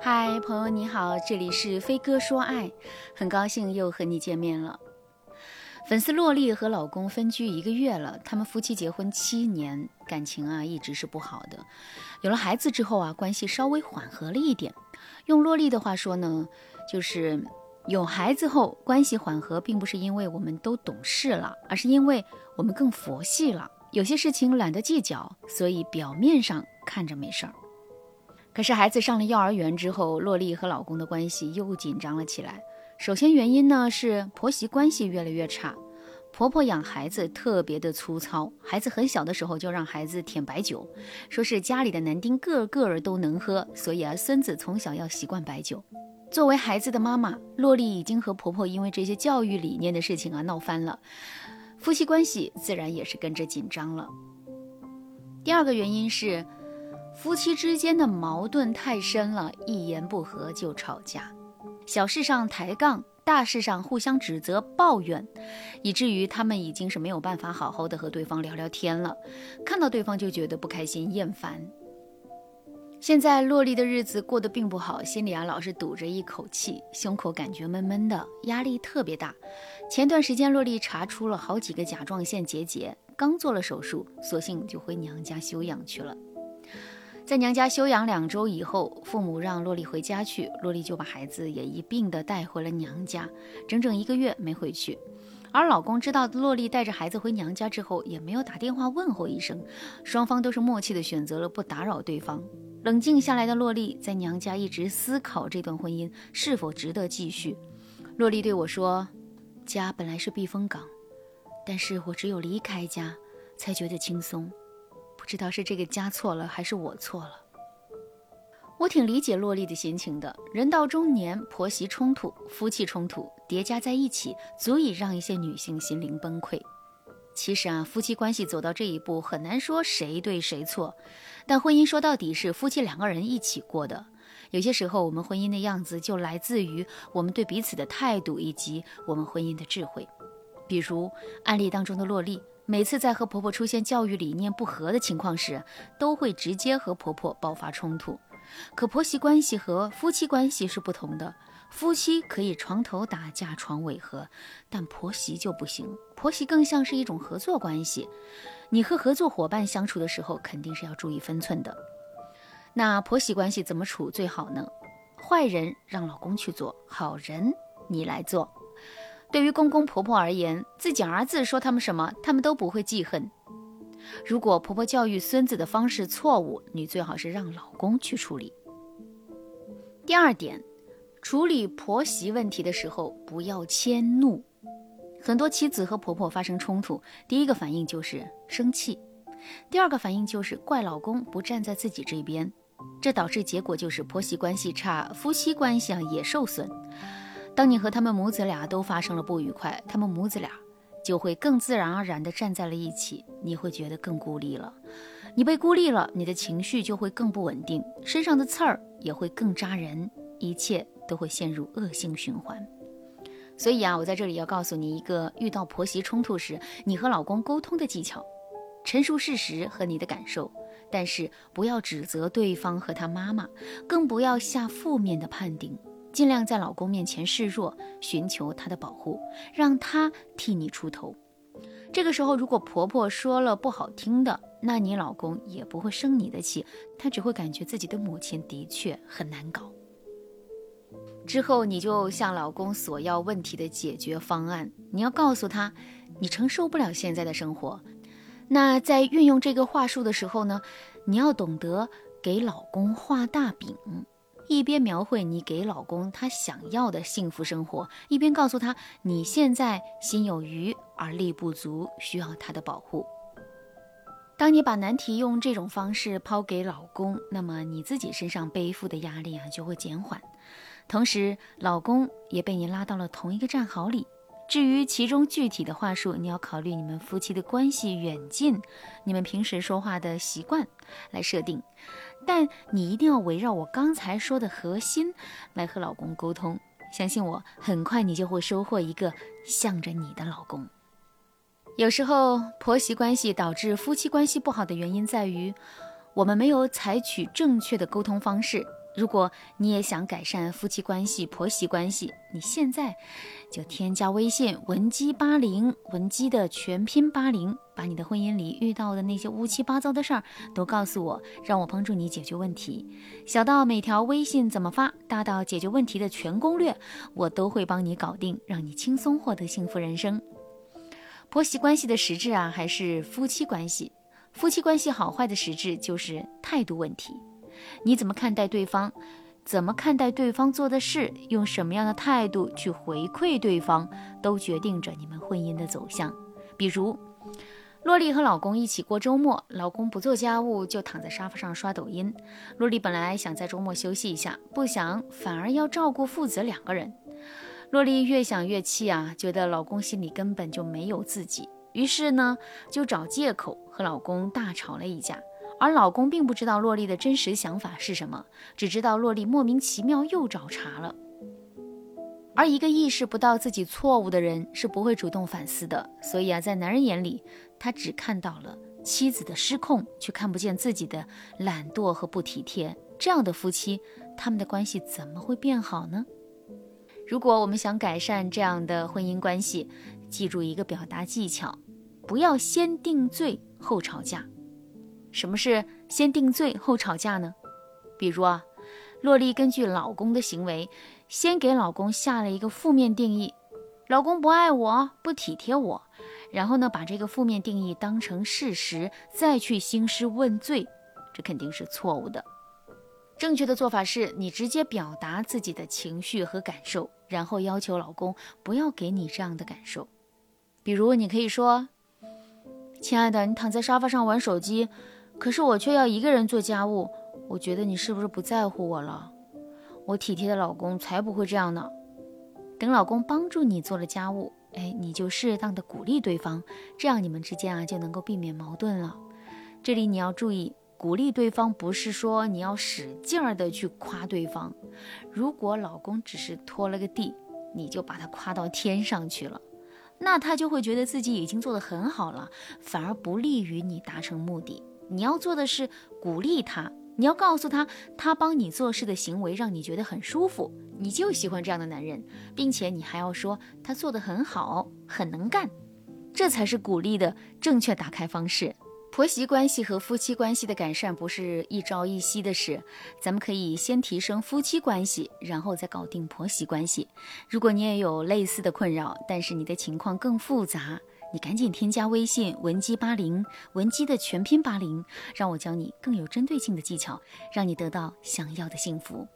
嗨，朋友你好，这里是飞哥说爱，很高兴又和你见面了。粉丝洛丽和老公分居一个月了，他们夫妻结婚七年，感情啊一直是不好的。有了孩子之后啊，关系稍微缓和了一点。用洛丽的话说呢，就是有孩子后关系缓和，并不是因为我们都懂事了，而是因为我们更佛系了。有些事情懒得计较，所以表面上看着没事儿。可是孩子上了幼儿园之后，洛丽和老公的关系又紧张了起来。首先原因呢是婆媳关系越来越差，婆婆养孩子特别的粗糙，孩子很小的时候就让孩子舔白酒，说是家里的男丁个个儿都能喝，所以啊孙子从小要习惯白酒。作为孩子的妈妈，洛丽已经和婆婆因为这些教育理念的事情啊闹翻了，夫妻关系自然也是跟着紧张了。第二个原因是夫妻之间的矛盾太深了，一言不合就吵架。小事上抬杠，大事上互相指责抱怨，以至于他们已经是没有办法好好的和对方聊聊天了。看到对方就觉得不开心、厌烦。现在洛丽的日子过得并不好，心里啊老是堵着一口气，胸口感觉闷闷的，压力特别大。前段时间洛丽查出了好几个甲状腺结节，刚做了手术，索性就回娘家休养去了。在娘家休养两周以后，父母让洛丽回家去，洛丽就把孩子也一并的带回了娘家，整整一个月没回去。而老公知道洛丽带着孩子回娘家之后，也没有打电话问候一声，双方都是默契的选择了不打扰对方。冷静下来的洛丽在娘家一直思考这段婚姻是否值得继续。洛丽对我说：“家本来是避风港，但是我只有离开家，才觉得轻松。”知道是这个家错了，还是我错了？我挺理解洛丽的心情的。人到中年，婆媳冲突、夫妻冲突叠加在一起，足以让一些女性心灵崩溃。其实啊，夫妻关系走到这一步，很难说谁对谁错。但婚姻说到底是夫妻两个人一起过的。有些时候，我们婚姻的样子就来自于我们对彼此的态度，以及我们婚姻的智慧。比如案例当中的洛丽。每次在和婆婆出现教育理念不合的情况时，都会直接和婆婆爆发冲突。可婆媳关系和夫妻关系是不同的，夫妻可以床头打架床尾和，但婆媳就不行。婆媳更像是一种合作关系，你和合作伙伴相处的时候，肯定是要注意分寸的。那婆媳关系怎么处最好呢？坏人让老公去做，好人你来做。对于公公婆婆而言，自己儿子说他们什么，他们都不会记恨。如果婆婆教育孙子的方式错误，你最好是让老公去处理。第二点，处理婆媳问题的时候不要迁怒。很多妻子和婆婆发生冲突，第一个反应就是生气，第二个反应就是怪老公不站在自己这边，这导致结果就是婆媳关系差，夫妻关系也受损。当你和他们母子俩都发生了不愉快，他们母子俩就会更自然而然地站在了一起，你会觉得更孤立了。你被孤立了，你的情绪就会更不稳定，身上的刺儿也会更扎人，一切都会陷入恶性循环。所以啊，我在这里要告诉你一个遇到婆媳冲突时，你和老公沟通的技巧：陈述事实和你的感受，但是不要指责对方和他妈妈，更不要下负面的判定。尽量在老公面前示弱，寻求他的保护，让他替你出头。这个时候，如果婆婆说了不好听的，那你老公也不会生你的气，他只会感觉自己的母亲的确很难搞。之后，你就向老公索要问题的解决方案。你要告诉他，你承受不了现在的生活。那在运用这个话术的时候呢，你要懂得给老公画大饼。一边描绘你给老公他想要的幸福生活，一边告诉他你现在心有余而力不足，需要他的保护。当你把难题用这种方式抛给老公，那么你自己身上背负的压力啊就会减缓，同时老公也被你拉到了同一个战壕里。至于其中具体的话术，你要考虑你们夫妻的关系远近，你们平时说话的习惯来设定。但你一定要围绕我刚才说的核心来和老公沟通。相信我，很快你就会收获一个向着你的老公。有时候婆媳关系导致夫妻关系不好的原因在于，我们没有采取正确的沟通方式。如果你也想改善夫妻关系、婆媳关系，你现在就添加微信文姬八零，文姬的全拼八零，把你的婚姻里遇到的那些乌七八糟的事儿都告诉我，让我帮助你解决问题。小到每条微信怎么发，大到解决问题的全攻略，我都会帮你搞定，让你轻松获得幸福人生。婆媳关系的实质啊，还是夫妻关系。夫妻关系好坏的实质就是态度问题。你怎么看待对方？怎么看待对方做的事？用什么样的态度去回馈对方，都决定着你们婚姻的走向。比如，洛丽和老公一起过周末，老公不做家务就躺在沙发上刷抖音。洛丽本来想在周末休息一下，不想反而要照顾父子两个人。洛丽越想越气啊，觉得老公心里根本就没有自己，于是呢就找借口和老公大吵了一架。而老公并不知道洛丽的真实想法是什么，只知道洛丽莫名其妙又找茬了。而一个意识不到自己错误的人是不会主动反思的，所以啊，在男人眼里，他只看到了妻子的失控，却看不见自己的懒惰和不体贴。这样的夫妻，他们的关系怎么会变好呢？如果我们想改善这样的婚姻关系，记住一个表达技巧：不要先定罪后吵架。什么是先定罪后吵架呢？比如啊，洛丽根据老公的行为，先给老公下了一个负面定义，老公不爱我，不体贴我，然后呢，把这个负面定义当成事实，再去兴师问罪，这肯定是错误的。正确的做法是你直接表达自己的情绪和感受，然后要求老公不要给你这样的感受。比如，你可以说：“亲爱的，你躺在沙发上玩手机。”可是我却要一个人做家务，我觉得你是不是不在乎我了？我体贴的老公才不会这样呢。等老公帮助你做了家务，哎，你就适当的鼓励对方，这样你们之间啊就能够避免矛盾了。这里你要注意，鼓励对方不是说你要使劲儿的去夸对方。如果老公只是拖了个地，你就把他夸到天上去了，那他就会觉得自己已经做得很好了，反而不利于你达成目的。你要做的是鼓励他，你要告诉他，他帮你做事的行为让你觉得很舒服，你就喜欢这样的男人，并且你还要说他做得很好，很能干，这才是鼓励的正确打开方式。婆媳关系和夫妻关系的改善不是一朝一夕的事，咱们可以先提升夫妻关系，然后再搞定婆媳关系。如果你也有类似的困扰，但是你的情况更复杂。你赶紧添加微信文姬八零，文姬的全拼八零，让我教你更有针对性的技巧，让你得到想要的幸福。